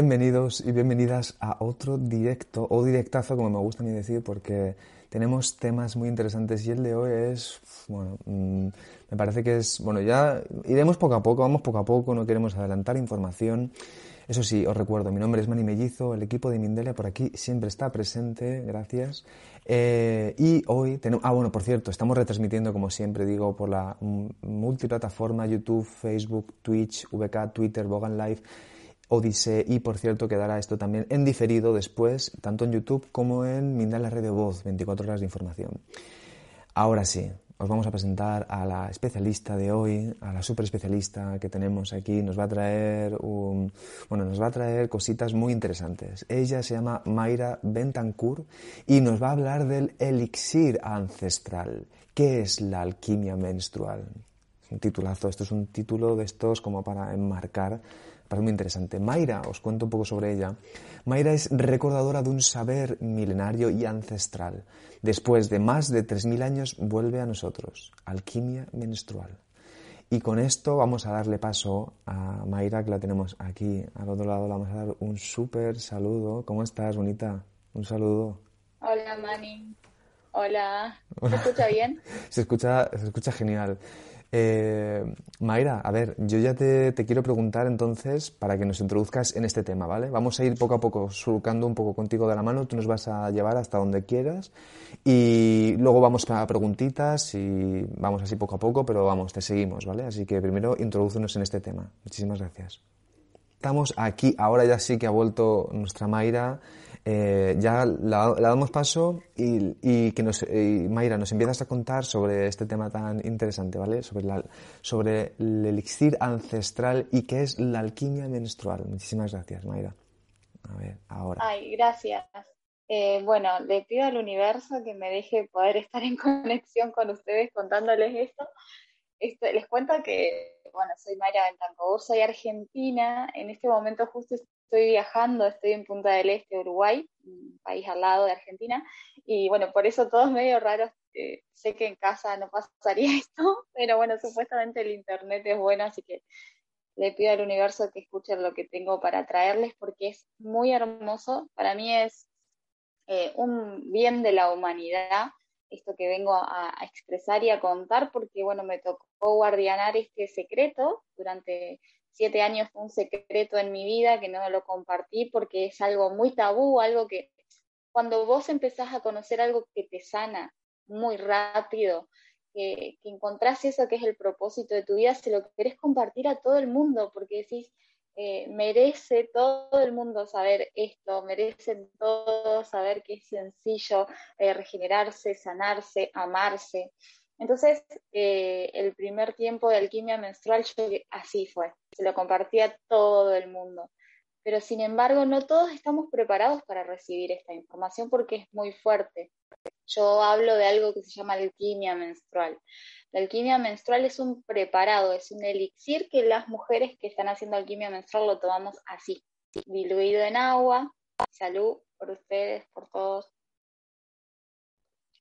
Bienvenidos y bienvenidas a otro directo o directazo, como me gusta a mí decir, porque tenemos temas muy interesantes y el de hoy es, bueno, mm, me parece que es, bueno, ya iremos poco a poco, vamos poco a poco, no queremos adelantar información. Eso sí, os recuerdo, mi nombre es Mani Mellizo, el equipo de Mindelia por aquí siempre está presente, gracias. Eh, y hoy tenemos, ah bueno, por cierto, estamos retransmitiendo como siempre digo por la multiplataforma YouTube, Facebook, Twitch, VK, Twitter, Bogan Live Odisee y por cierto quedará esto también en diferido después, tanto en YouTube como en Mindal la red de voz, 24 horas de información. Ahora sí, os vamos a presentar a la especialista de hoy, a la super especialista que tenemos aquí. Nos va a traer un, bueno, nos va a traer cositas muy interesantes. Ella se llama Mayra Bentancur y nos va a hablar del elixir ancestral. ¿Qué es la alquimia menstrual? un titulazo, esto es un título de estos como para enmarcar parece muy interesante. Mayra, os cuento un poco sobre ella. Mayra es recordadora de un saber milenario y ancestral. Después de más de 3.000 años vuelve a nosotros. Alquimia menstrual. Y con esto vamos a darle paso a Mayra, que la tenemos aquí al otro lado. Le vamos a dar un súper saludo. ¿Cómo estás, bonita? Un saludo. Hola, Mani. Hola. ¿Se escucha bien? se, escucha, se escucha genial. Eh, Mayra, a ver, yo ya te, quiero preguntar entonces para que nos introduzcas en este tema, ¿vale? Vamos a ir poco a poco surcando un poco contigo de la mano, tú nos vas a llevar hasta donde quieras y luego vamos a preguntitas y vamos así poco a poco, pero vamos, te seguimos, ¿vale? Así que primero introdúcenos en este tema. Muchísimas gracias. Estamos aquí, ahora ya sí que ha vuelto nuestra Mayra eh, ya la, damos paso y, que nos, Mayra nos empiezas a contar sobre este tema tan interesante, ¿vale? Sobre, la, sobre el elixir ancestral y qué es la alquimia menstrual. Muchísimas gracias, Mayra. A ver, ahora. Ay, gracias. Eh, bueno, le pido al universo que me deje poder estar en conexión con ustedes contándoles esto. Este, les cuento que, bueno, soy Mayra Bentancur, soy argentina. En este momento justo estoy viajando, estoy en Punta del Este, Uruguay, un país al lado de Argentina, y bueno, por eso todo es medio raro. sé que en casa no pasaría esto, pero bueno, supuestamente el internet es bueno, así que le pido al universo que escuchen lo que tengo para traerles porque es muy hermoso. Para mí es eh, un bien de la humanidad esto que vengo a, expresar y a contar porque bueno, me tocó guardianar este secreto durante siete años fue un secreto en mi vida que no lo compartí porque es algo muy tabú, algo que cuando vos empezás a conocer algo que te sana muy rápido, que, encontrás eso que es el propósito de tu vida, se lo querés compartir a todo el mundo porque decís, eh, merece todo el mundo saber esto, merecen todos saber que es sencillo eh, regenerarse, sanarse, amarse. Entonces, eh, el primer tiempo de alquimia menstrual, yo así fue, se lo compartía a todo el mundo. Pero sin embargo, no todos estamos preparados para recibir esta información porque es muy fuerte. Yo hablo de algo que se llama alquimia menstrual. La alquimia menstrual es un preparado, es un elixir que las mujeres que están haciendo alquimia menstrual lo tomamos así, diluido en agua. Salud por ustedes, por todos.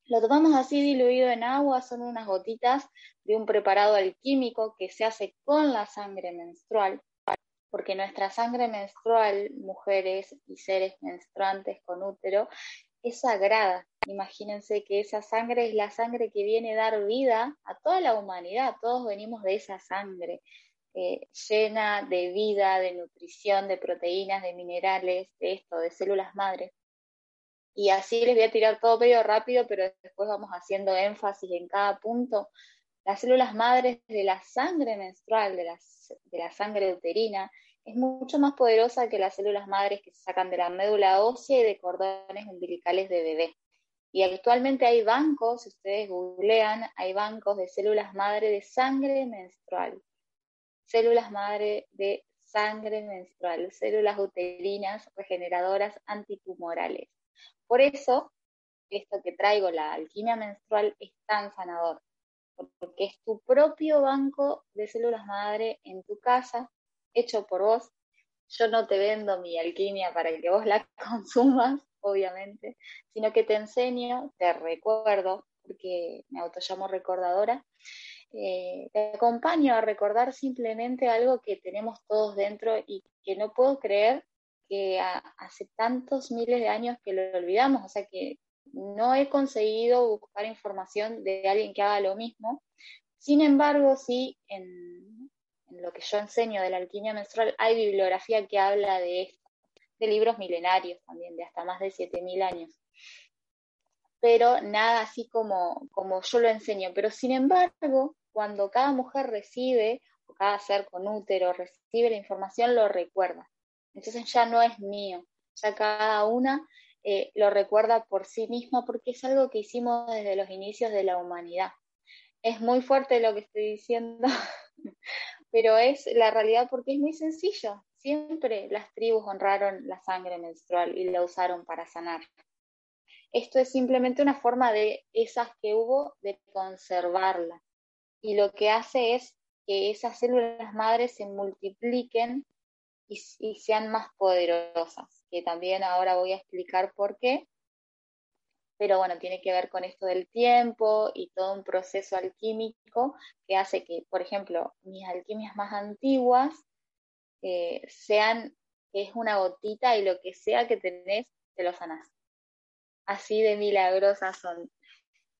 Lo tomamos así diluido en agua, son unas gotitas de un preparado alquímico que se hace con la sangre menstrual, porque nuestra sangre menstrual, mujeres y seres menstruantes con útero, es sagrada. Imagínense que esa sangre es la sangre que viene a dar vida a toda la humanidad, todos venimos de esa sangre. Eh, llena de vida, de nutrición, de proteínas, de minerales, de esto, de células madres. Y así les voy a tirar todo medio rápido, pero después vamos haciendo énfasis en cada punto. las células madres de la sangre menstrual, de la, de la sangre uterina, es mucho más poderosa que las células madres que se sacan de la médula ósea y de cordones umbilicales de bebé. Y actualmente hay bancos, si ustedes googlean, hay bancos de células madre de sangre menstrual, células madre de sangre menstrual, células uterinas regeneradoras antitumorales. Por eso, esto que traigo, la alquimia menstrual, es tan sanador, porque es tu propio banco de células madre en tu casa, hecho por vos. Yo no te vendo mi alquimia para que vos la consumas, obviamente, sino que te enseño, te recuerdo, porque me autollamo recordadora, eh, te acompaño a recordar simplemente algo que tenemos todos dentro y que no puedo creer que hace tantos miles de años que lo olvidamos, o sea que no he conseguido buscar información de alguien que haga lo mismo. Sin embargo, sí, en, lo que yo enseño de la alquimia menstrual hay bibliografía que habla de esto, de libros milenarios también, de hasta más de 7.000 años. Pero nada así como, como yo lo enseño. Pero sin embargo, cuando cada mujer recibe, o cada ser con útero recibe la información, lo recuerda. Entonces ya no es mío, ya cada una eh, lo recuerda por sí misma porque es algo que hicimos desde los inicios de la humanidad. Es muy fuerte lo que estoy diciendo, pero es la realidad porque es muy sencillo. Siempre las tribus honraron la sangre menstrual y la usaron para sanar. Esto es simplemente una forma de esas que hubo de conservarla. Y lo que hace es que esas células madres se multipliquen y, sean más poderosas, que también ahora voy a explicar por qué. Pero bueno, tiene que ver con esto del tiempo y todo un proceso alquímico que hace que, por ejemplo, mis alquimias más antiguas eh, sean, es una gotita y lo que sea que tenés, te lo sanás. Así de milagrosas son.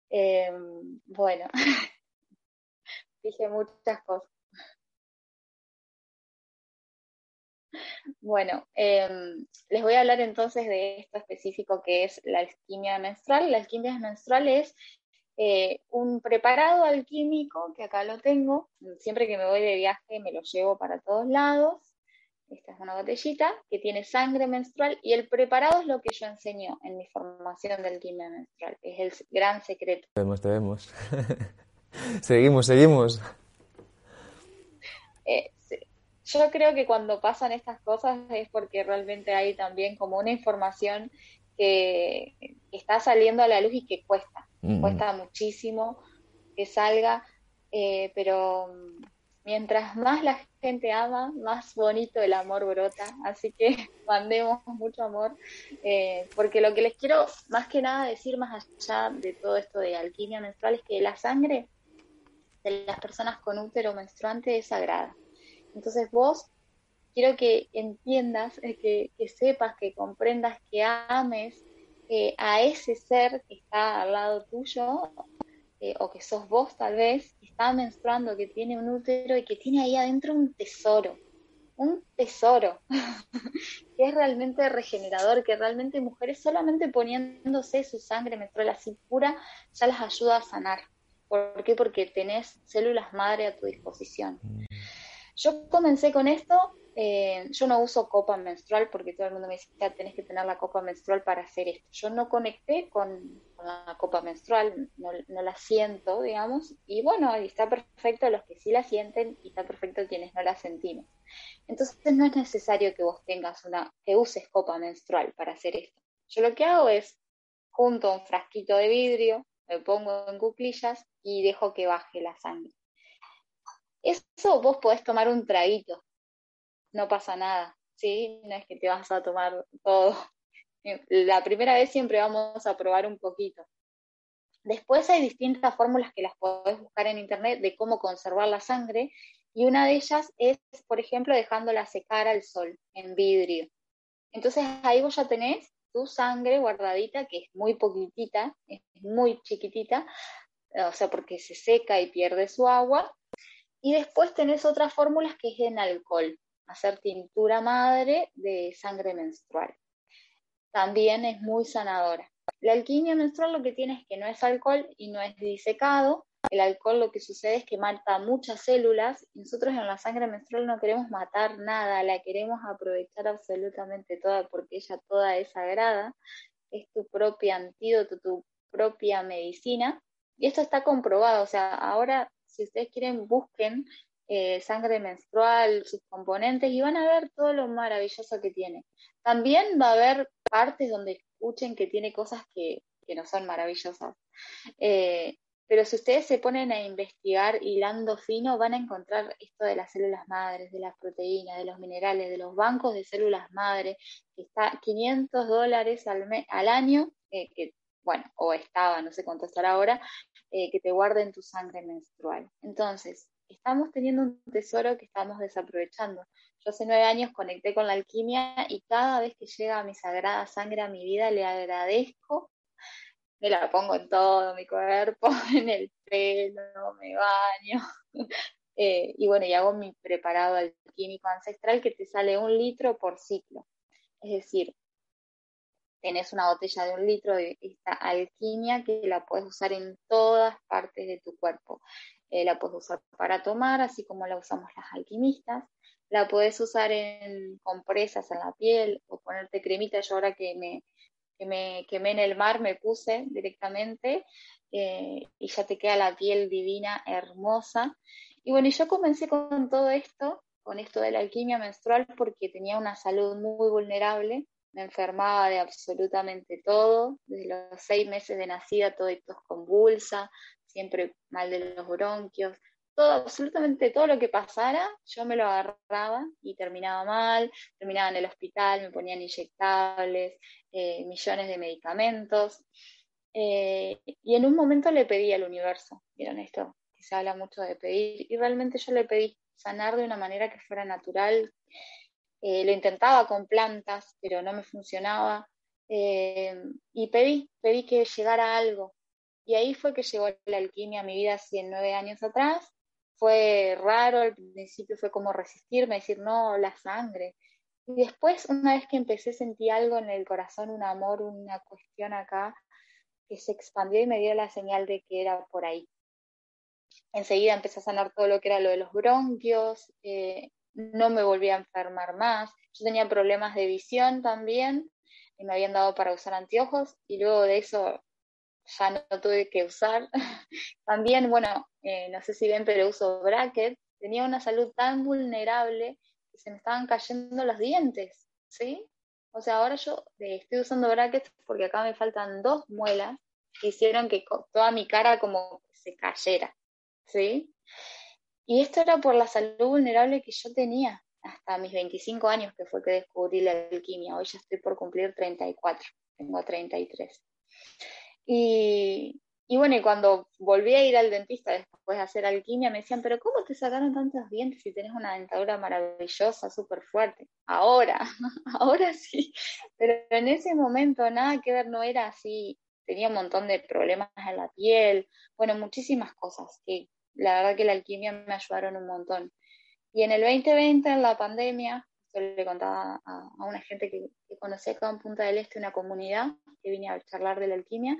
Em, bueno, dije muchas cosas. Bueno, em, les voy a hablar entonces de esto específico que es la alquimia menstrual. La alquimia menstrual es eh, un preparado alquímico, que acá lo tengo, siempre que me voy de viaje me lo llevo para todos lados. Esta es una botellita que tiene sangre menstrual y el preparado es lo que yo enseño en mi formación de alquimia menstrual. Es el gran secreto. Te vemos, te vemos. seguimos, seguimos. Eh, yo creo que cuando pasan estas cosas es porque realmente hay también como una información que, está saliendo a la luz y que cuesta, mm. cuesta muchísimo que salga, eh, pero mientras más la gente ama, más bonito el amor brota, así que mandemos mucho amor, eh, porque lo que les quiero más que nada decir más allá de todo esto de alquimia menstrual es que la sangre de las personas con útero menstruante es sagrada entonces vos quiero que entiendas, eh, que, sepas, que comprendas, que ames eh, a ese ser que está al lado tuyo, eh, o que sos vos tal vez, que está menstruando, que tiene un útero y que tiene ahí adentro un tesoro, un tesoro, que es realmente regenerador, que realmente mujeres solamente poniéndose su sangre menstrual así pura, ya las ayuda a sanar. ¿Por qué? Porque tenés células madre a tu disposición. Yo comencé con esto, eh, yo no uso copa menstrual porque todo el mundo me dice, que tenés que tener la copa menstrual para hacer esto. Yo no conecté con, la copa menstrual, no, la siento, digamos, y bueno, está perfecto los que sí la sienten y está perfecto quienes no la sentimos. Entonces no es necesario que vos tengas una, que uses copa menstrual para hacer esto. Yo lo que hago es, junto un frasquito de vidrio, me pongo en cuclillas y dejo que baje la sangre. Eso vos podés tomar un traguito, no pasa nada, ¿sí? No es que te vas a tomar todo. La primera vez siempre vamos a probar un poquito. Después hay distintas fórmulas que las podés buscar en internet de cómo conservar la sangre y una de ellas es, por ejemplo, dejándola secar al sol en vidrio. Entonces ahí vos ya tenés tu sangre guardadita, que es muy poquitita, es muy chiquitita, o sea, porque se seca y pierde su agua, y después tenés otras fórmulas que es en alcohol, hacer tintura madre de sangre menstrual. También es muy sanadora. La alquimia menstrual lo que tiene es que no es alcohol y no es disecado, el alcohol lo que sucede es que mata muchas células nosotros en la sangre menstrual no queremos matar nada, la queremos aprovechar absolutamente toda porque ella toda es sagrada, es tu propio antídoto, tu propia medicina y esto está comprobado, o sea, ahora si ustedes quieren busquen eh, sangre menstrual, sus componentes y van a ver todo lo maravilloso que tiene. También va a haber partes donde escuchen que tiene cosas que, no son maravillosas. Eh, pero si ustedes se ponen a investigar hilando fino, van a encontrar esto de las células madres, de las proteínas, de los minerales, de los bancos de células madres, que está 500 dólares al, al año, eh, que bueno, o estaba, no sé cuánto estará ahora, que te guarden tu sangre menstrual. Entonces, estamos teniendo un tesoro que estamos desaprovechando. Yo hace nueve años conecté con la alquimia y cada vez que llega mi sagrada sangre a mi vida le agradezco. Me la pongo en todo mi cuerpo, en el pelo, me baño. Eh, y bueno, y hago mi preparado alquímico ancestral que te sale un litro por ciclo. Es decir, tenés una botella de un litro de esta alquimia que la puedes usar en todas partes de tu cuerpo. Eh, la puedes usar para tomar, así como la usamos las alquimistas. La puedes usar en compresas en la piel o ponerte cremita. Yo ahora que me, que me quemé en el mar me puse directamente eh, y ya te queda la piel divina, hermosa. Y bueno, yo comencé con todo esto, con esto de la alquimia menstrual, porque tenía una salud muy vulnerable. Me enfermaba de absolutamente todo, desde los seis meses de nacida, todo esto convulsa, siempre mal de los bronquios, todo, absolutamente todo lo que pasara, yo me lo agarraba y terminaba mal, terminaba en el hospital, me ponían inyectables, eh, millones de medicamentos. Eh, y en un momento le pedí al universo, vieron esto, que se habla mucho de pedir, y realmente yo le pedí sanar de una manera que fuera natural. Eh, lo intentaba con plantas, pero no me funcionaba. y pedí, pedí que llegara algo, y ahí fue que llegó la alquimia a mi vida hace nueve años atrás. Fue raro, al principio fue como resistirme, decir, no, la sangre. Y después, una vez que empecé, sentí algo en el corazón, un amor, una cuestión acá, que se expandió y me dio la señal de que era por ahí. Enseguida empecé a sanar todo lo que era lo de los bronquios, eh, no me volví a enfermar más. Yo tenía problemas de visión también, y me habían dado para usar anteojos, y luego de eso ya no tuve que usar. También, bueno, eh, no sé si ven, pero uso bracket. Tenía una salud tan vulnerable que se me estaban cayendo los dientes, ¿sí? O sea, ahora yo eh, estoy usando brackets porque acá me faltan dos muelas que hicieron que toda mi cara como se cayera, ¿sí? Y esto era por la salud vulnerable que yo tenía hasta mis 25 años, que fue que descubrí la alquimia. Hoy ya estoy por cumplir 34, tengo 33. Y, bueno, y cuando volví a ir al dentista después de hacer alquimia, me decían, pero ¿cómo te sacaron tantos dientes si tienes una dentadura maravillosa, súper fuerte? Ahora, ahora sí, pero en ese momento nada que ver, no era así. Tenía un montón de problemas en la piel, bueno, muchísimas cosas que la verdad que la alquimia me ayudaron un montón. Y en el 2020, en la pandemia, yo le contaba a, una gente que, que conocí acá en Punta del Este, una comunidad, que vine a charlar de la alquimia.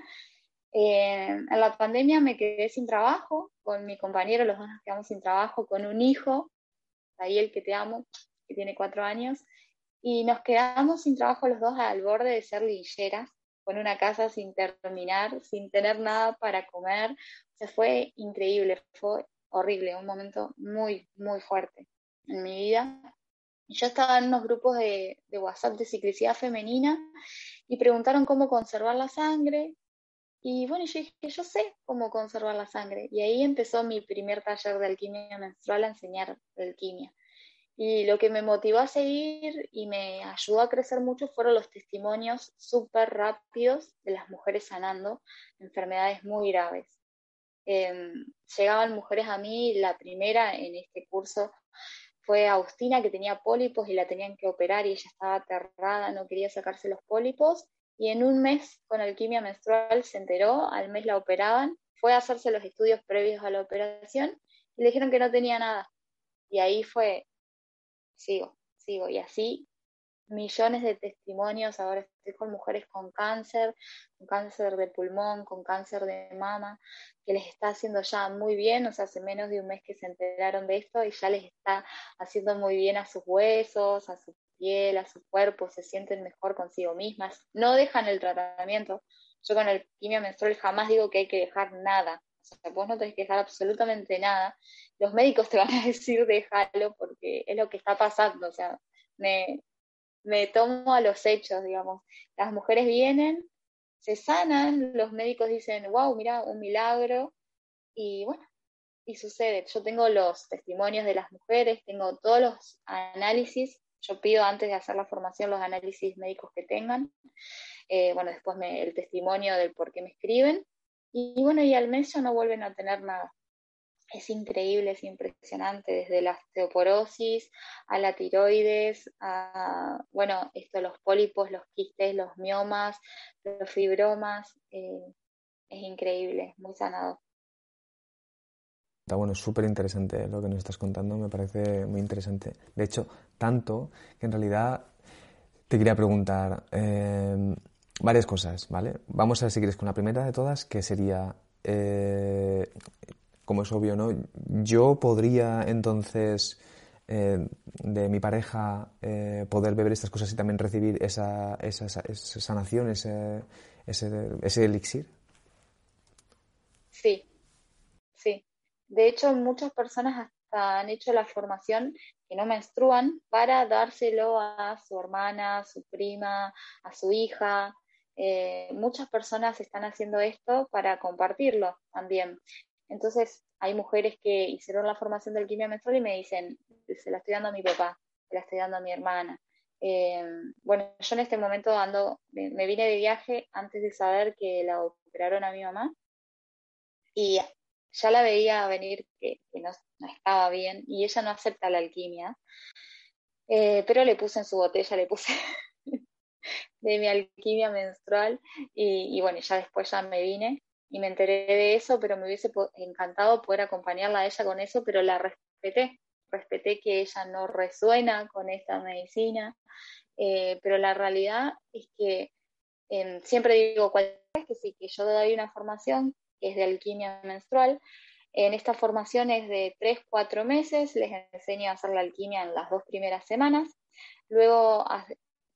Eh, en la pandemia me quedé sin trabajo, con mi compañero, los dos nos quedamos sin trabajo, con un hijo, ahí el que te amo, que tiene cuatro años, y nos quedamos sin trabajo los dos al borde de ser lincheras, con una casa sin terminar, sin tener nada para comer. O sea, fue increíble, fue horrible, un momento muy, muy fuerte en mi vida yo estaba en unos grupos de, WhatsApp de ciclicidad femenina y preguntaron cómo conservar la sangre. Y bueno, yo dije, yo sé cómo conservar la sangre. Y ahí empezó mi primer taller de alquimia menstrual a enseñar alquimia. Y lo que me motivó a seguir y me ayudó a crecer mucho fueron los testimonios súper rápidos de las mujeres sanando enfermedades muy graves. Em, llegaban mujeres a mí, la primera en este curso fue Agustina que tenía pólipos y la tenían que operar y ella estaba aterrada, no quería sacarse los pólipos y en un mes con alquimia menstrual se enteró, al mes la operaban, fue a hacerse los estudios previos a la operación y le dijeron que no tenía nada. Y ahí fue, sigo, sigo. Y así millones de testimonios, ahora estoy con mujeres con cáncer, con cáncer de pulmón, con cáncer de mama, que les está haciendo ya muy bien, o sea, hace menos de un mes que se enteraron de esto y ya les está haciendo muy bien a sus huesos, a su piel, a su cuerpo, se sienten mejor consigo mismas, no dejan el tratamiento. Yo con el quimio menstrual jamás digo que hay que dejar nada, o sea, vos no tenés que dejar absolutamente nada. Los médicos te van a decir déjalo porque es lo que está pasando, o sea, me, me tomo a los hechos, digamos. Las mujeres vienen, se sanan, los médicos dicen, wow, mira, un milagro, y bueno, y sucede. Yo tengo los testimonios de las mujeres, tengo todos los análisis, yo pido antes de hacer la formación los análisis médicos que tengan, eh, bueno, después me, el testimonio del por qué me escriben, y bueno, y al mes ya no vuelven a tener nada es increíble, es impresionante, desde la osteoporosis a la tiroides, a, bueno, esto, los pólipos, los quistes, los miomas, los fibromas, eh, es increíble, muy sanado. Está bueno, súper interesante lo que nos estás contando, me parece muy interesante. De hecho, tanto que en realidad te quería preguntar eh, varias cosas, ¿vale? Vamos a seguir con la primera de todas, que sería eh, como es obvio, ¿no? Yo podría entonces eh, de mi pareja eh, poder beber estas cosas y también recibir esa, esa, sanación, ese, ese, elixir. Sí, sí. De hecho, muchas personas hasta han hecho la formación que no menstruan para dárselo a su hermana, a su prima, a su hija. Eh, muchas personas están haciendo esto para compartirlo también. Entonces, hay mujeres que hicieron la formación del quimio menstrual y me dicen, se la estoy dando a mi papá, se la estoy dando a mi hermana. Eh, bueno, yo en este momento ando, me, vine de viaje antes de saber que la operaron a mi mamá. Y ya la veía venir que, no, estaba bien y ella no acepta la alquimia, eh, pero le puse en su botella, le puse de mi alquimia menstrual y, y bueno, ya después ya me vine y me enteré de eso, pero me hubiese encantado poder acompañarla a ella con eso, pero la respeté, respeté que ella no resuena con esta medicina, eh, pero la realidad es que em, siempre digo, cualquier vez que sí, que yo doy una formación que es de alquimia menstrual, en esta formación es de 3, 4 meses, les enseño a hacer la alquimia en las dos primeras semanas, luego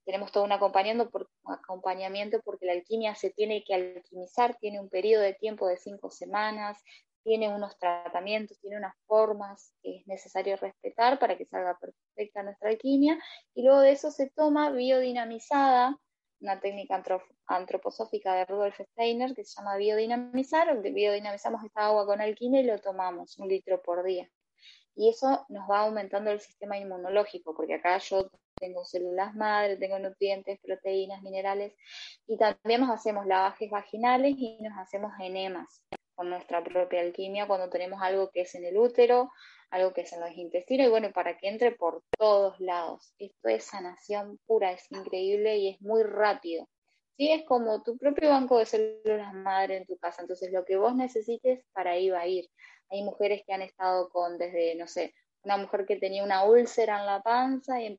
tenemos todo un acompañamiento, por, acompañamiento porque la alquimia se tiene que alquimizar, tiene un periodo de tiempo de cinco semanas, tiene unos tratamientos, tiene unas formas que es necesario respetar para que salga perfecta nuestra alquimia, y luego de eso se toma biodinamizada, una técnica antroposófica de Rudolf Steiner que se llama biodinamizar, biodinamizamos esta agua con alquimia y lo tomamos un litro por día. Y eso nos va aumentando el sistema inmunológico, porque acá yo tengo células madre, tengo nutrientes, proteínas, minerales, y también nos hacemos lavajes vaginales y nos hacemos enemas con nuestra propia alquimia cuando tenemos algo que es en el útero, algo que es en los intestinos, y bueno, para que entre por todos lados. Esto es sanación pura, es increíble y es muy rápido. Sí, es como tu propio banco de células madre en tu casa, entonces lo que vos necesites, para ahí va a ir. Hay mujeres que han estado con desde, no sé, una mujer que tenía una úlcera en la panza y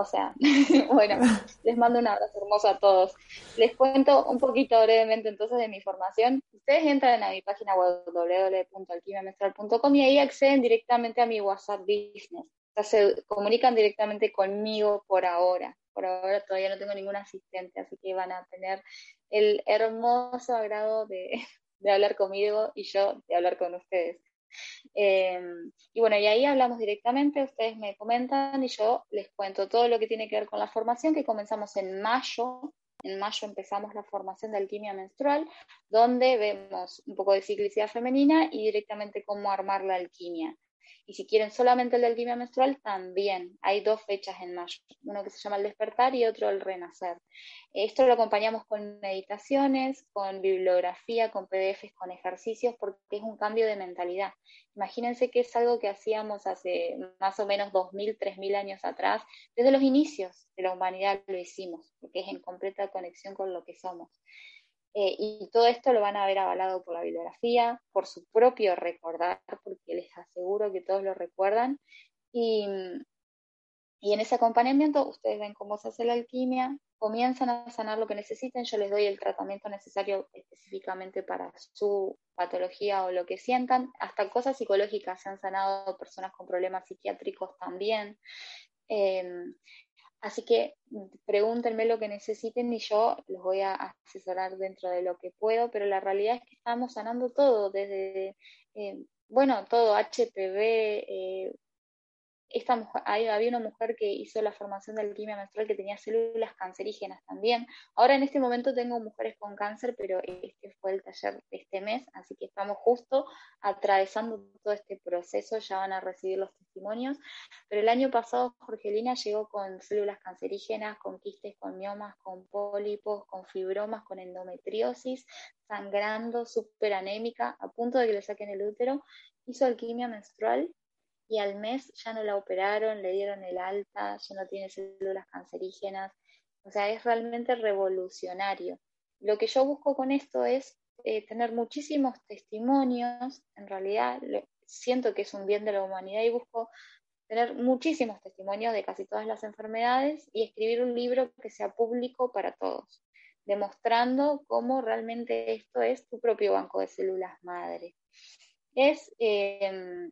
o sea, bueno, les mando un abrazo hermoso a todos. Les cuento un poquito brevemente entonces de mi formación. Ustedes entran a mi página web y ahí acceden directamente a mi WhatsApp Business. O sea, se comunican directamente conmigo por ahora. Por ahora todavía no tengo ningún asistente, así que van a tener el hermoso agrado de, de hablar conmigo y yo de hablar con ustedes. Em, y bueno, y ahí hablamos directamente, ustedes me comentan y yo les cuento todo lo que tiene que ver con la formación que comenzamos en mayo. En mayo empezamos la formación de alquimia menstrual, donde vemos un poco de ciclicidad femenina y directamente cómo armar la alquimia. Y si quieren solamente el de alquimia menstrual, también hay dos fechas en mayo, uno que se llama el despertar y otro el renacer. Esto lo acompañamos con meditaciones, con bibliografía, con PDFs, con ejercicios, porque es un cambio de mentalidad. Imagínense que es algo que hacíamos hace más o menos 2.000, 3.000 años atrás. Desde los inicios de la humanidad lo hicimos, porque es en completa conexión con lo que somos. Eh, y todo esto lo van a ver avalado por la bibliografía, por su propio recordar, porque les aseguro que todos lo recuerdan. Y, Y en ese acompañamiento, ustedes ven cómo se hace la alquimia, comienzan a sanar lo que necesiten, yo les doy el tratamiento necesario específicamente para su patología o lo que sientan, hasta cosas psicológicas se han sanado personas con problemas psiquiátricos también. Em, así que pregúntenme lo que necesiten y yo los voy a asesorar dentro de lo que puedo, pero la realidad es que estamos sanando todo, desde, em, bueno, todo, HPV, eh, esta había una mujer que hizo la formación de alquimia menstrual que tenía células cancerígenas también. Ahora en este momento tengo mujeres con cáncer, pero este fue el taller de este mes, así que estamos justo atravesando todo este proceso, ya van a recibir los testimonios. Pero el año pasado Jorgelina llegó con células cancerígenas, con quistes, con miomas, con pólipos, con fibromas, con endometriosis, sangrando, súper anémica, a punto de que le saquen el útero. Hizo alquimia menstrual y al mes ya no la operaron, le dieron el alta, ya no tiene células cancerígenas. O sea, es realmente revolucionario. Lo que yo busco con esto es eh, tener muchísimos testimonios, en realidad siento que es un bien de la humanidad y busco tener muchísimos testimonios de casi todas las enfermedades y escribir un libro que sea público para todos, demostrando cómo realmente esto es tu propio banco de células madre. Es em,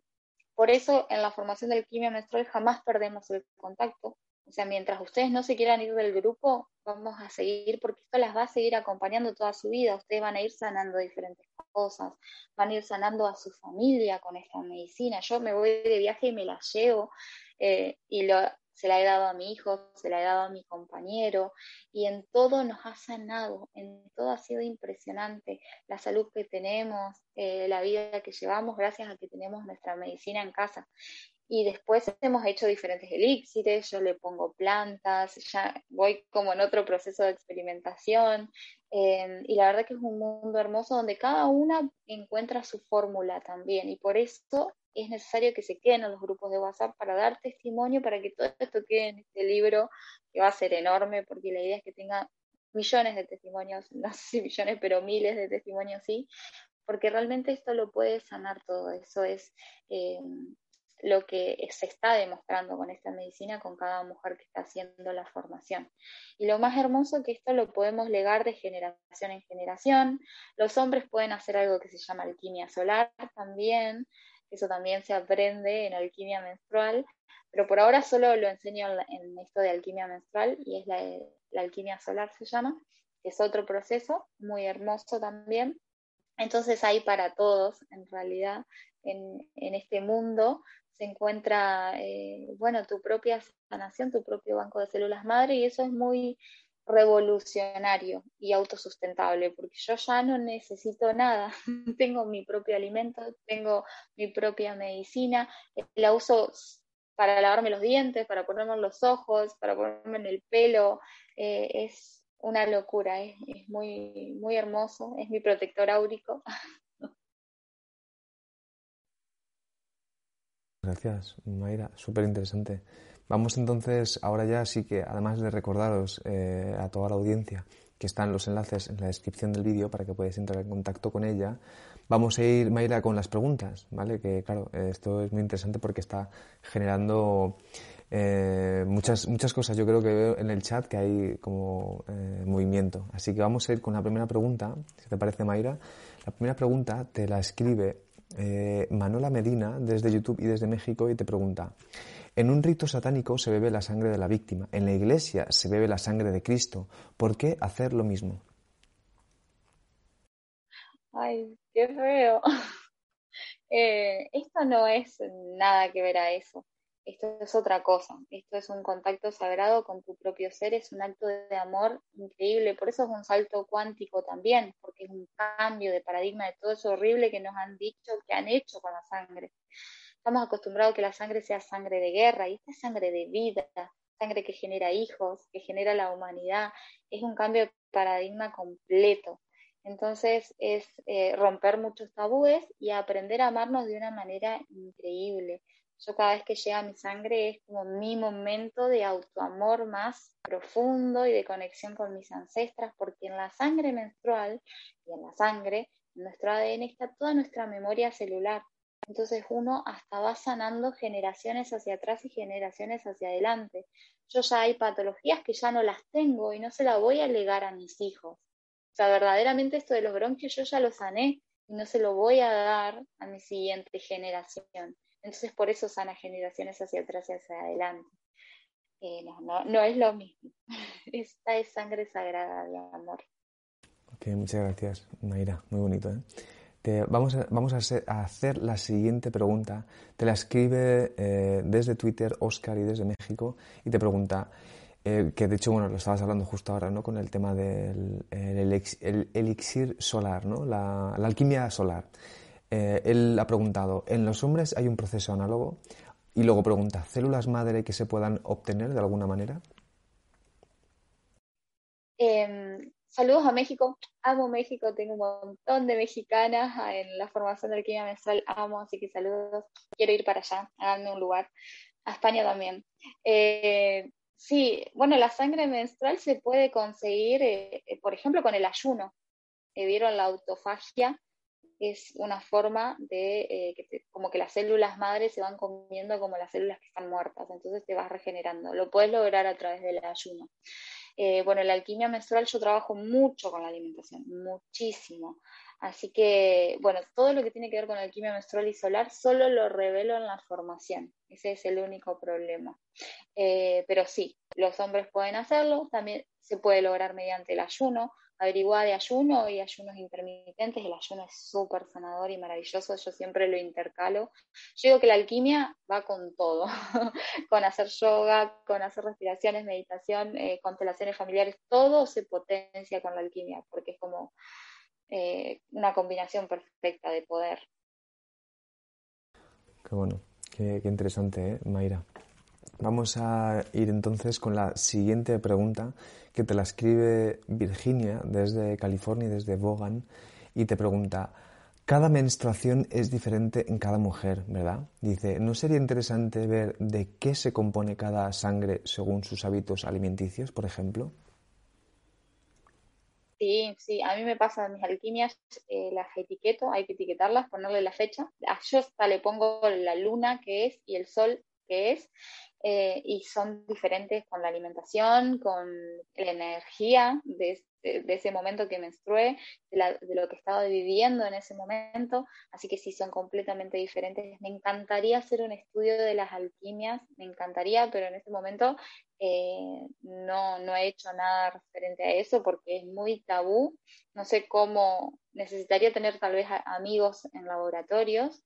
por eso en la formación del alquimia menstrual jamás perdemos el contacto. O sea, mientras ustedes no se quieran ir del grupo, vamos a seguir porque esto las va a seguir acompañando toda su vida. Ustedes van a ir sanando diferentes cosas, van a ir sanando a su familia con esta medicina. Yo me voy de viaje y me la llevo eh, y lo, se la he dado a mi hijo, se la he dado a mi compañero y en todo nos ha sanado, en todo ha sido impresionante la salud que tenemos, eh, la vida que llevamos gracias a que tenemos nuestra medicina en casa. Y después hemos hecho diferentes elixires, yo le pongo plantas, ya voy como en otro proceso de experimentación. Eh, y la verdad que es un mundo hermoso donde cada una encuentra su fórmula también. Y por eso es necesario que se queden en los grupos de WhatsApp para dar testimonio, para que todo esto quede en este libro, que va a ser enorme, porque la idea es que tenga millones de testimonios, no sé si millones, pero miles de testimonios sí, porque realmente esto lo puede sanar todo, eso es eh, lo que se está demostrando con esta medicina, con cada mujer que está haciendo la formación. Y lo más hermoso que esto lo podemos legar de generación en generación. Los hombres pueden hacer algo que se llama alquimia solar también, eso también se aprende en alquimia menstrual, pero por ahora solo lo enseño en, esto de alquimia menstrual y es la, alquimia solar se llama, que es otro proceso muy hermoso también. Entonces hay para todos, en realidad, en, en este mundo se encuentra, eh, bueno, tu propia sanación, tu propio banco de células madre y eso es muy revolucionario y autosustentable, porque yo ya no necesito nada, tengo mi propio alimento, tengo mi propia medicina, eh, la uso para lavarme los dientes, para ponerme en los ojos, para ponerme en el pelo, eh, es una locura, es, es, muy, muy hermoso, es mi protector áurico. Gracias, Mayra, súper interesante. Vamos entonces, ahora ya sí que, además de recordaros eh, a toda la audiencia que están los enlaces en la descripción del vídeo para que podáis entrar en contacto con ella, vamos a ir, Mayra, con las preguntas, ¿vale? Que claro, esto es muy interesante porque está generando eh, muchas, muchas cosas. Yo creo que veo en el chat que hay como eh, movimiento. Así que vamos a ir con la primera pregunta, si te parece, Mayra. La primera pregunta te la escribe Manola Medina desde YouTube y desde México y te pregunta. En un rito satánico se bebe la sangre de la víctima, en la iglesia se bebe la sangre de Cristo. ¿Por qué hacer lo mismo? Ay, qué feo. Eh, esto no es nada que ver a eso. Esto es otra cosa. Esto es un contacto sagrado con tu propio ser, es un acto de amor increíble. Por eso es un salto cuántico también, porque es un cambio de paradigma de todo eso horrible que nos han dicho, que han hecho con la sangre. Estamos acostumbrados a que la sangre sea sangre de guerra y esta es sangre de vida, sangre que genera hijos, que genera la humanidad. Es un cambio de paradigma completo. Entonces es eh, romper muchos tabúes y aprender a amarnos de una manera increíble. Yo cada vez que llega mi sangre es como mi momento de autoamor más profundo y de conexión con mis ancestras, porque en la sangre menstrual y en la sangre, en nuestro ADN está toda nuestra memoria celular Entonces uno hasta va sanando generaciones hacia atrás y generaciones hacia adelante. Yo ya hay patologías que ya no las tengo y no se las voy a legar a mis hijos. O sea, verdaderamente esto de los bronquios yo ya lo sané y no se lo voy a dar a mi siguiente generación. Entonces por eso sana generaciones hacia atrás y hacia adelante. Eh, no, no, no es lo mismo. Esta es sangre sagrada de amor. Ok, muchas gracias, Mayra. Muy bonito. ¿eh? Te, vamos a, vamos a, hacer la siguiente pregunta. Te la escribe eh, desde Twitter Oscar y desde México y te pregunta, eh, que de hecho, bueno, lo estabas hablando justo ahora, ¿no? Con el tema del el, elixir solar, ¿no? La, alquimia solar. él ha preguntado, ¿en los hombres hay un proceso análogo? Y luego pregunta, ¿células madre que se puedan obtener de alguna manera? Em, saludos a México, amo México, tengo un montón de mexicanas en la formación de alquimia mensual, amo, así que saludos, quiero ir para allá, háganme un lugar, a España también. Eh, sí, bueno, la sangre menstrual se puede conseguir, eh, eh, por ejemplo, con el ayuno. ¿Vieron la autofagia? es una forma de eh, que como que las células madres se van comiendo como las células que están muertas, entonces te vas regenerando. Lo puedes lograr a través del ayuno. Eh, bueno, la alquimia menstrual yo trabajo mucho con la alimentación, muchísimo. Así que, bueno, todo lo que tiene que ver con alquimia menstrual y solar solo lo revelo en la formación. Ese es el único problema. Eh, pero sí, los hombres pueden hacerlo, también se puede lograr mediante el ayuno averigua de ayuno y ayunos intermitentes. El ayuno es súper sanador y maravilloso, yo siempre lo intercalo. Yo digo que la alquimia va con todo, con hacer yoga, con hacer respiraciones, meditación, eh, constelaciones familiares, todo se potencia con la alquimia, porque es como eh, una combinación perfecta de poder. Qué bueno, qué, qué interesante, ¿eh, Mayra. Vamos a ir entonces con la siguiente pregunta que te la escribe Virginia desde California, desde Bogan, y te pregunta, cada menstruación es diferente en cada mujer, ¿verdad? Dice, ¿no sería interesante ver de qué se compone cada sangre según sus hábitos alimenticios, por ejemplo? Sí, sí, a mí me pasa mis alquimias, eh, las etiqueto, hay que etiquetarlas, ponerle la fecha. Yo hasta le pongo la luna que es y el sol que es, eh, y son diferentes con la alimentación, con la energía de, ese momento que menstrué, de, lo que estaba viviendo en ese momento, así que sí son completamente diferentes. Me encantaría hacer un estudio de las alquimias, me encantaría, pero en este momento eh, no, no he hecho nada referente a eso porque es muy tabú. No sé cómo, necesitaría tener tal vez amigos en laboratorios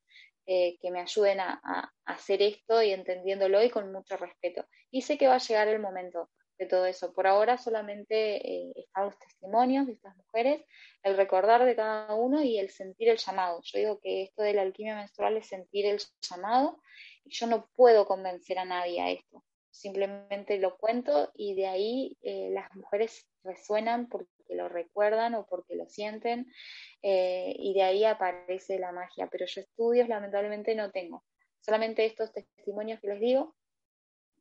eh, que me ayuden a, hacer esto y entendiéndolo y con mucho respeto. Y sé que va a llegar el momento de todo eso. Por ahora solamente eh, están los testimonios de estas mujeres, el recordar de cada uno y el sentir el llamado. Yo digo que esto de la alquimia menstrual es sentir el llamado y yo no puedo convencer a nadie a esto. Simplemente lo cuento y de ahí eh, las mujeres resuenan porque lo recuerdan o porque lo sienten eh, y de ahí aparece la magia. Pero yo estudios lamentablemente no tengo, solamente estos testimonios que les digo,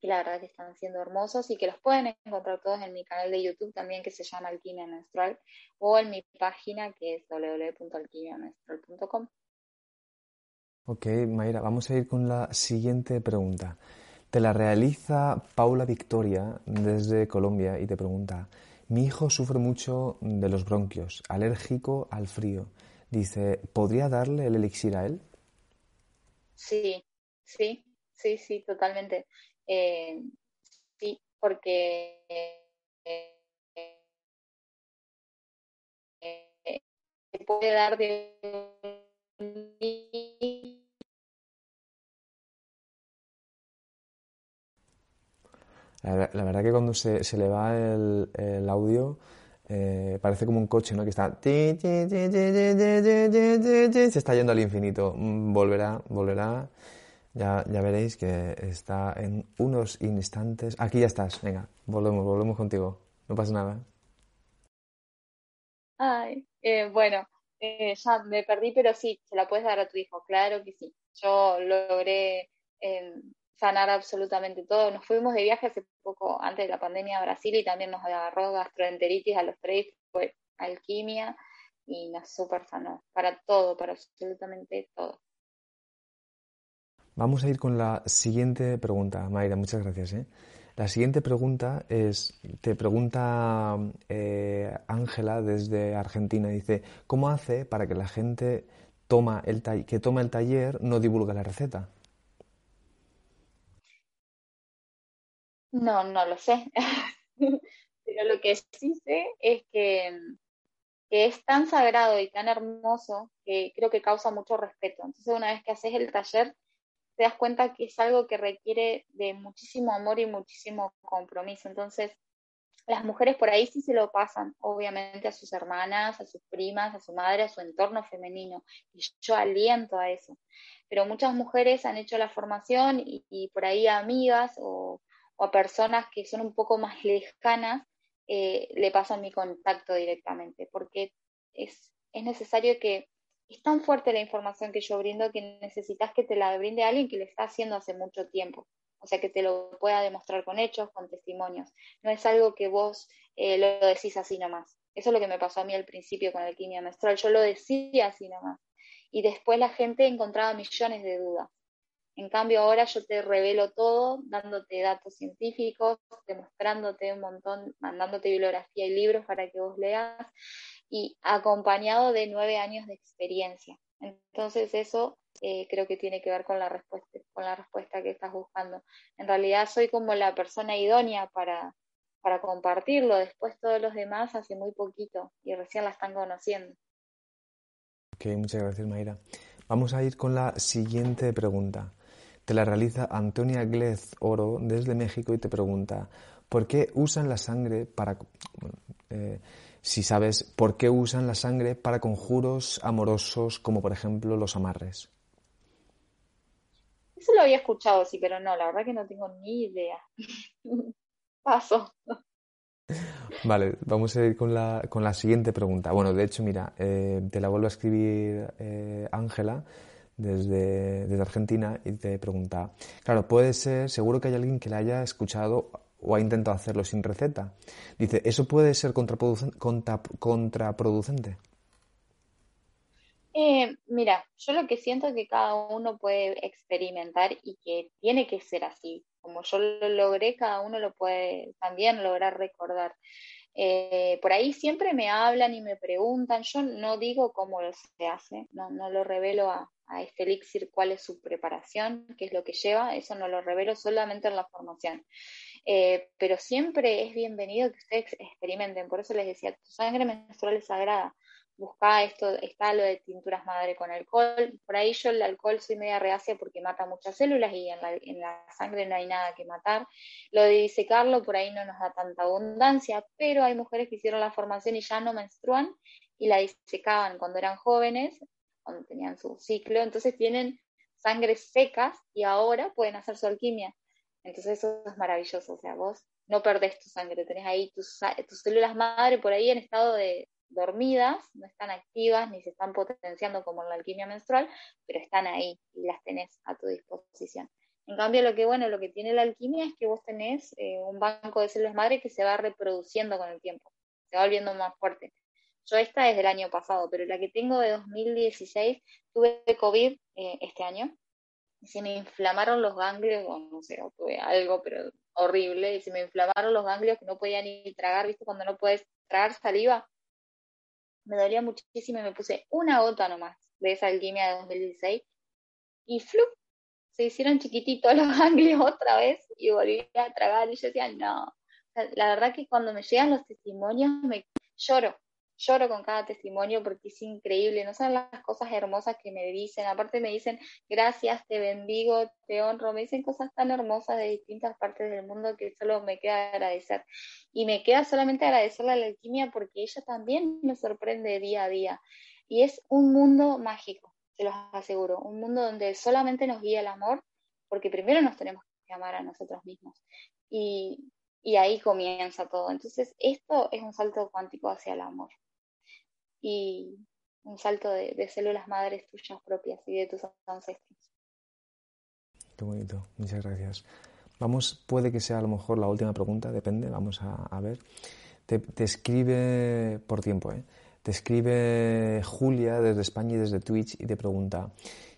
que la verdad que están siendo hermosos y que los pueden encontrar todos en mi canal de YouTube también que se llama Alquimia Menstrual o en mi página que es www.alquimiamenstrual.com. Ok, Mayra, vamos a ir con la siguiente pregunta. Te la realiza Paula Victoria desde Colombia y te pregunta, mi hijo sufre mucho de los bronquios, alérgico al frío. Dice, ¿podría darle el elixir a él? Sí, sí, sí, sí, totalmente. Eh, sí, porque eh, se puede dar de La, verdad que cuando se, se le va el, el audio eh, parece como un coche, ¿no? Que está... Se está yendo al infinito. Volverá, volverá. Ya, ya veréis que está en unos instantes. Aquí ya estás. Venga, volvemos, volvemos contigo. No pasa nada. Ay, eh, bueno, eh, ya me perdí, pero sí, se la puedes dar a tu hijo, claro que sí. Yo logré sanar absolutamente todo. Nos fuimos de viaje hace poco, antes de la pandemia, a Brasil y también nos agarró gastroenteritis a los tres, fue alquimia y nos super sanó. Para todo, para absolutamente todo. Vamos a ir con la siguiente pregunta. Mayra, muchas gracias. ¿eh? La siguiente pregunta es, te pregunta eh, Ángela desde Argentina, dice, ¿cómo hace para que la gente toma el que toma el taller no divulgue la receta? No, no lo sé. Pero lo que sí sé es que, que, es tan sagrado y tan hermoso que creo que causa mucho respeto. Entonces, una vez que haces el taller, te das cuenta que es algo que requiere de muchísimo amor y muchísimo compromiso. Entonces, las mujeres por ahí sí se lo pasan, obviamente, a sus hermanas, a sus primas, a su madre, a su entorno femenino. Y yo aliento a eso. Pero muchas mujeres han hecho la formación y, por ahí amigas o, o, a personas que son un poco más lejanas eh, le pasan mi contacto directamente, porque es, es necesario que es tan fuerte la información que yo brindo que necesitas que te la brinde alguien que lo está haciendo hace mucho tiempo. O sea, que te lo pueda demostrar con hechos, con testimonios. No es algo que vos eh, lo decís así nomás. Eso es lo que me pasó a mí al principio con la alquimia menstrual. Yo lo decía así nomás. Y después la gente encontraba millones de dudas. En cambio, ahora yo te revelo todo, dándote datos científicos, demostrándote un montón, mandándote bibliografía y libros para que vos leas y acompañado de nueve años de experiencia. Entonces eso eh, creo que tiene que ver con la respuesta, con la respuesta que estás buscando. En realidad soy como la persona idónea para, para compartirlo. Después todos los demás hace muy poquito y recién la están conociendo. Ok, muchas gracias Mayra. Vamos a ir con la siguiente pregunta. Te la realiza Antonia Glez Oro desde México y te pregunta, ¿por qué usan la sangre para... Eh, si sabes por qué usan la sangre para conjuros amorosos como por ejemplo los amarres. Eso lo había escuchado, sí, pero no, la verdad que no tengo ni idea. Paso. Vale, vamos a ir con la, con la siguiente pregunta. Bueno, de hecho, mira, eh, te la vuelvo a escribir eh, Ángela desde, desde Argentina y te pregunta, claro, puede ser, seguro que hay alguien que la haya escuchado o ha intentado hacerlo sin receta. Dice, ¿eso puede ser contraproducente? Eh, mira, yo lo que siento es que cada uno puede experimentar y que tiene que ser así. Como yo lo logré, cada uno lo puede también lograr recordar. Eh, por ahí siempre me hablan y me preguntan, yo no digo cómo se hace, no, lo revelo a, a, este elixir cuál es su preparación, qué es lo que lleva, eso no lo revelo solamente en la formación. Eh, pero siempre es bienvenido que ustedes experimenten, por eso les decía, tu sangre menstrual es sagrada, busca esto, está lo de tinturas madre con alcohol, por ahí yo el alcohol soy media reacia porque mata muchas células y en la, en la sangre no hay nada que matar, lo de disecarlo por ahí no nos da tanta abundancia, pero hay mujeres que hicieron la formación y ya no menstruan y la disecaban cuando eran jóvenes, cuando tenían su ciclo, entonces tienen sangres secas y ahora pueden hacer su alquimia. Entonces eso es maravilloso, o sea, vos no perdés tu sangre, tenés ahí tus, tus células madre por ahí en estado de dormidas, no están activas ni se están potenciando como en la alquimia menstrual, pero están ahí y las tenés a tu disposición. En cambio, lo que bueno, lo que tiene la alquimia es que vos tenés eh, un banco de células madre que se va reproduciendo con el tiempo, se va volviendo más fuerte. Yo esta es del año pasado, pero la que tengo de 2016, tuve COVID eh, este año, y se me inflamaron los ganglios, o no sé, o tuve algo, pero horrible, y se me inflamaron los ganglios que no podía ni tragar, ¿viste? Cuando no puedes tragar saliva, me dolía muchísimo y me puse una gota nomás de esa alquimia de 2016 y flup, se hicieron chiquititos los ganglios otra vez y volví a tragar y yo decía, no, la verdad que cuando me llegan los testimonios me lloro, lloro con cada testimonio porque es increíble, no saben las cosas hermosas que me dicen, aparte me dicen gracias, te bendigo, te honro, me dicen cosas tan hermosas de distintas partes del mundo que solo me queda agradecer. Y me queda solamente agradecerle a la alquimia porque ella también me sorprende día a día. Y es un mundo mágico, se los aseguro, un mundo donde solamente nos guía el amor, porque primero nos tenemos que amar a nosotros mismos. Y, y ahí comienza todo. Entonces, esto es un salto cuántico hacia el amor y un salto de, células madres tuyas propias y de tus ancestros. Qué bonito, muchas gracias. Vamos, puede que sea a lo mejor la última pregunta, depende, vamos a, ver. Te, escribe por tiempo, ¿eh? Te escribe Julia desde España y desde Twitch y te pregunta,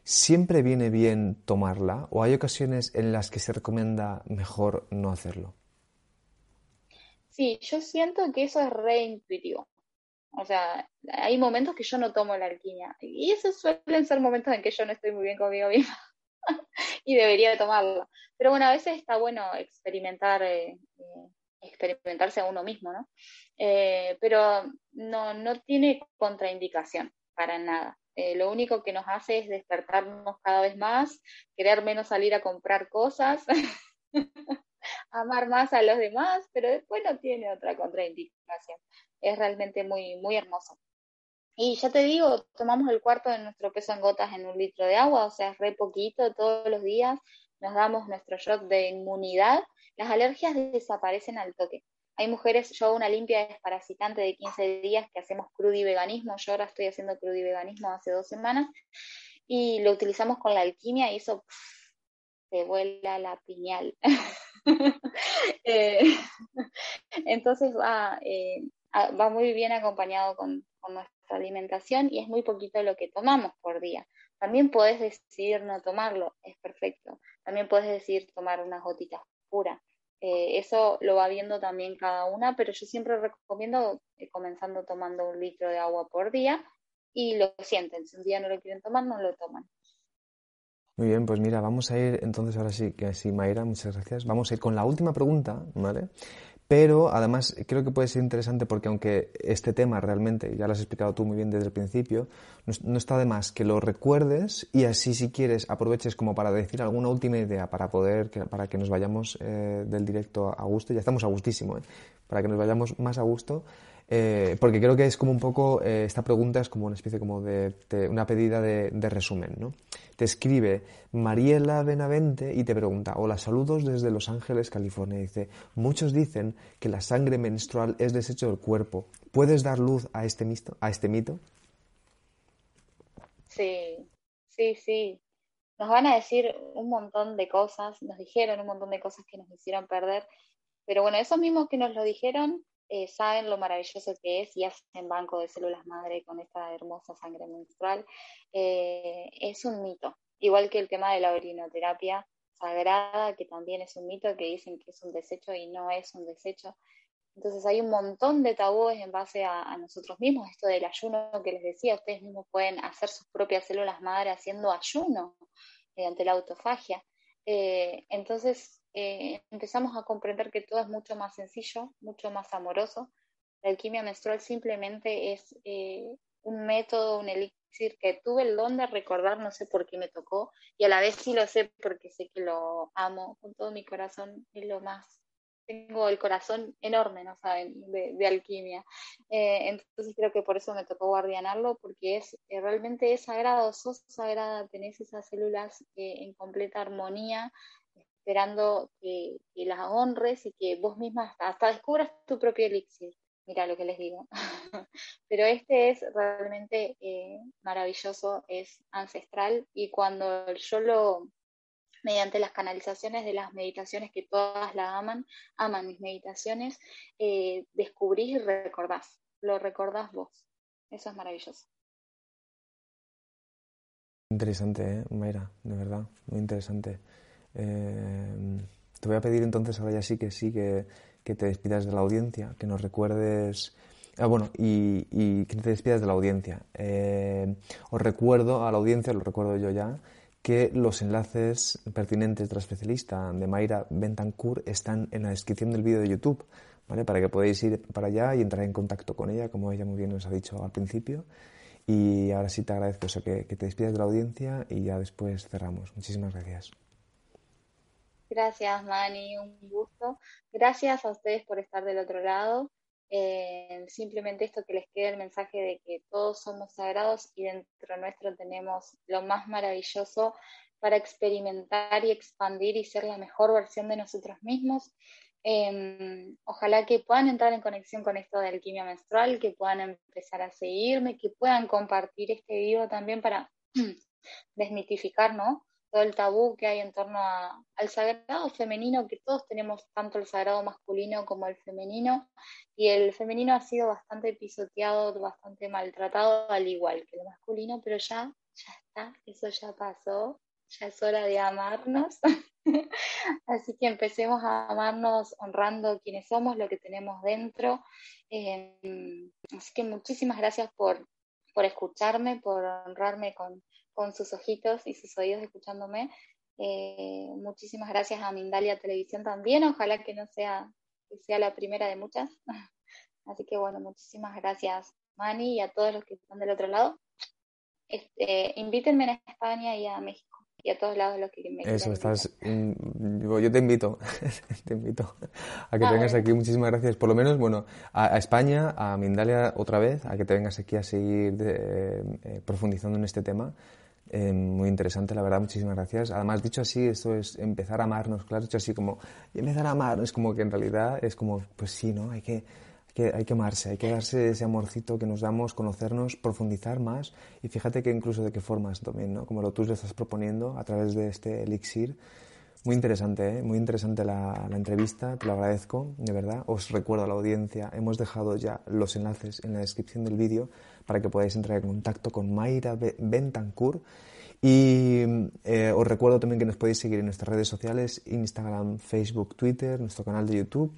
¿siempre viene bien tomarla o hay ocasiones en las que se recomienda mejor no hacerlo? Sí, yo siento que eso es reintuitivo. O sea, hay momentos que yo no tomo la alquimia y esos suelen ser momentos en que yo no estoy muy bien conmigo misma y debería tomarla. Pero bueno, a veces está bueno experimentar, eh, eh, experimentarse a uno mismo, ¿no? Eh, pero no, no tiene contraindicación para nada. lo único que nos hace es despertarnos cada vez más, querer menos salir a comprar cosas, amar más a los demás, pero después no tiene otra contraindicación. Es realmente muy, muy hermoso. Y ya te digo, tomamos el cuarto de nuestro peso en gotas en un litro de agua, o sea, es re poquito todos los días, nos damos nuestro shot de inmunidad, las alergias desaparecen al toque. Hay mujeres, yo una limpia desparasitante de 15 días que hacemos y veganismo, yo ahora estoy haciendo y veganismo hace dos semanas, y lo utilizamos con la alquimia y eso se vuela la piñal. Eh, entonces va, eh, va muy bien acompañado con, nuestra alimentación y es muy poquito lo que tomamos por día. También puedes decidir no tomarlo, es perfecto. También puedes decidir tomar unas gotitas puras. Eh, eso lo va viendo también cada una, pero yo siempre recomiendo eh, comenzando tomando un litro de agua por día y lo sienten. Si un día no lo quieren tomar, no lo toman. Muy bien, pues mira, vamos a ir entonces ahora sí, que sí, Mayra, muchas gracias. Vamos a ir con la última pregunta, ¿vale? Pero además creo que puede ser interesante porque aunque este tema realmente, ya lo has explicado tú muy bien desde el principio, no, está de más que lo recuerdes y así si quieres aproveches como para decir alguna última idea para poder, para que nos vayamos eh, del directo a gusto, ya estamos a gustísimo, ¿eh? para que nos vayamos más a gusto eh, porque creo que es como un poco, eh, esta pregunta es como una especie como de, una pedida de, resumen, ¿no? Te escribe Mariela Benavente y te pregunta, hola, saludos desde Los Ángeles, California. Dice, muchos dicen que la sangre menstrual es desecho del cuerpo. ¿Puedes dar luz a este, mito, a este mito? Sí, sí, sí. Nos van a decir un montón de cosas, nos dijeron un montón de cosas que nos hicieron perder, pero bueno, esos mismos que nos lo dijeron eh, saben lo maravilloso que es y hacen banco de células madre con esta hermosa sangre menstrual, eh, es un mito. Igual que el tema de la orinoterapia sagrada, que también es un mito, que dicen que es un desecho y no es un desecho. Entonces hay un montón de tabúes en base a, nosotros mismos. Esto del ayuno que les decía, ustedes mismos pueden hacer sus propias células madre haciendo ayuno mediante ante la autofagia. Eh, entonces eh, empezamos a comprender que todo es mucho más sencillo, mucho más amoroso. La alquimia menstrual simplemente es eh, un método, un elixir que tuve el don de recordar, no sé por qué me tocó, y a la vez sí lo sé porque sé que lo amo con todo mi corazón, es lo más tengo el corazón enorme, ¿no saben?, de, alquimia. Eh, entonces creo que por eso me tocó guardianarlo, porque es realmente es sagrado, sos sagrada, tenés esas células en completa armonía, esperando que, las honres y que vos misma hasta, descubras tu propio elixir. Mira lo que les digo. Pero este es realmente eh, maravilloso, es ancestral y cuando yo lo, mediante las canalizaciones de las meditaciones que todas la aman, aman mis meditaciones, eh, descubrís y recordás, lo recordás vos. Eso es maravilloso. Interesante, ¿eh, Mayra? De verdad, muy interesante. Eh, te voy a pedir entonces ahora ya sí que sí que, te despidas de la audiencia, que nos recuerdes. Ah, bueno, y, que te despidas de la audiencia. Eh, os recuerdo a la audiencia, lo recuerdo yo ya, que los enlaces pertinentes de la especialista de Mayra Bentancur están en la descripción del vídeo de YouTube, ¿vale? Para que podáis ir para allá y entrar en contacto con ella, como ella muy bien nos ha dicho al principio. Y ahora sí te agradezco eso, que te despidas de la audiencia y ya después cerramos. Muchísimas gracias. Gracias, Mani, un gusto. Gracias a ustedes por estar del otro lado. Eh, simplemente esto que les quede el mensaje de que todos somos sagrados y dentro nuestro tenemos lo más maravilloso para experimentar y expandir y ser la mejor versión de nosotros mismos. Em, ojalá que puedan entrar en conexión con esto de alquimia menstrual, que puedan empezar a seguirme, que puedan compartir este video también para desmitificar, ¿no? Todo el tabú que hay en torno al sagrado femenino, que todos tenemos tanto el sagrado masculino como el femenino, y el femenino ha sido bastante pisoteado, bastante maltratado, al igual que el masculino, pero ya ya está, eso ya pasó, ya es hora de amarnos. Así que empecemos a amarnos honrando quienes somos, lo que tenemos dentro. Em, así que muchísimas gracias por, por escucharme, por honrarme con, con sus ojitos y sus oídos escuchándome. Eh, muchísimas gracias a Mindalia Televisión también. Ojalá que no sea, que sea la primera de muchas. Así que bueno, muchísimas gracias, Mani, y a todos los que están del otro lado. Este, invítenme a España y a México y a todos lados los que me Eso, estás. yo te invito, te invito a que te vengas aquí. Muchísimas gracias. Por lo menos, bueno, a, España, a Mindalia otra vez, a que te vengas aquí a seguir eh, profundizando en este tema. Eh, muy interesante, la verdad, muchísimas gracias. Además, dicho así, esto es empezar a amarnos, claro, dicho así como, empezar a amarnos, como que en realidad es como, pues sí, ¿no? Hay que que hay que amarse, hay que darse ese amorcito que nos damos, conocernos, profundizar más y fíjate que incluso de qué formas también, ¿no? Como lo tú le estás proponiendo a través de este elixir. Muy interesante, ¿eh? muy interesante la, entrevista, te lo agradezco, de verdad. Os recuerdo a la audiencia, hemos dejado ya los enlaces en la descripción del vídeo para que podáis entrar en contacto con Mayra Bentancur. Y eh, os recuerdo también que nos podéis seguir en nuestras redes sociales, Instagram, Facebook, Twitter, nuestro canal de YouTube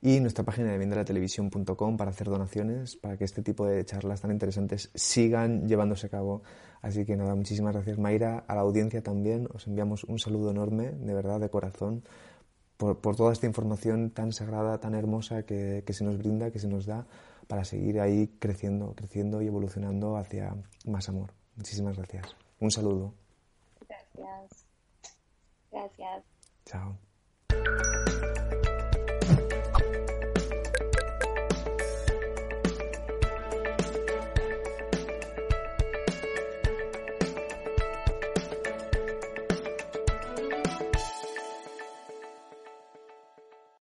y nuestra página de venderatelevisión.com para hacer donaciones, para que este tipo de charlas tan interesantes sigan llevándose a cabo. Así que nada, muchísimas gracias Mayra, a la audiencia también, os enviamos un saludo enorme, de verdad, de corazón, por, por toda esta información tan sagrada, tan hermosa que, que se nos brinda, que se nos da, para seguir ahí creciendo, creciendo y evolucionando hacia más amor. Muchísimas gracias. Un saludo. Gracias. Gracias. Chao.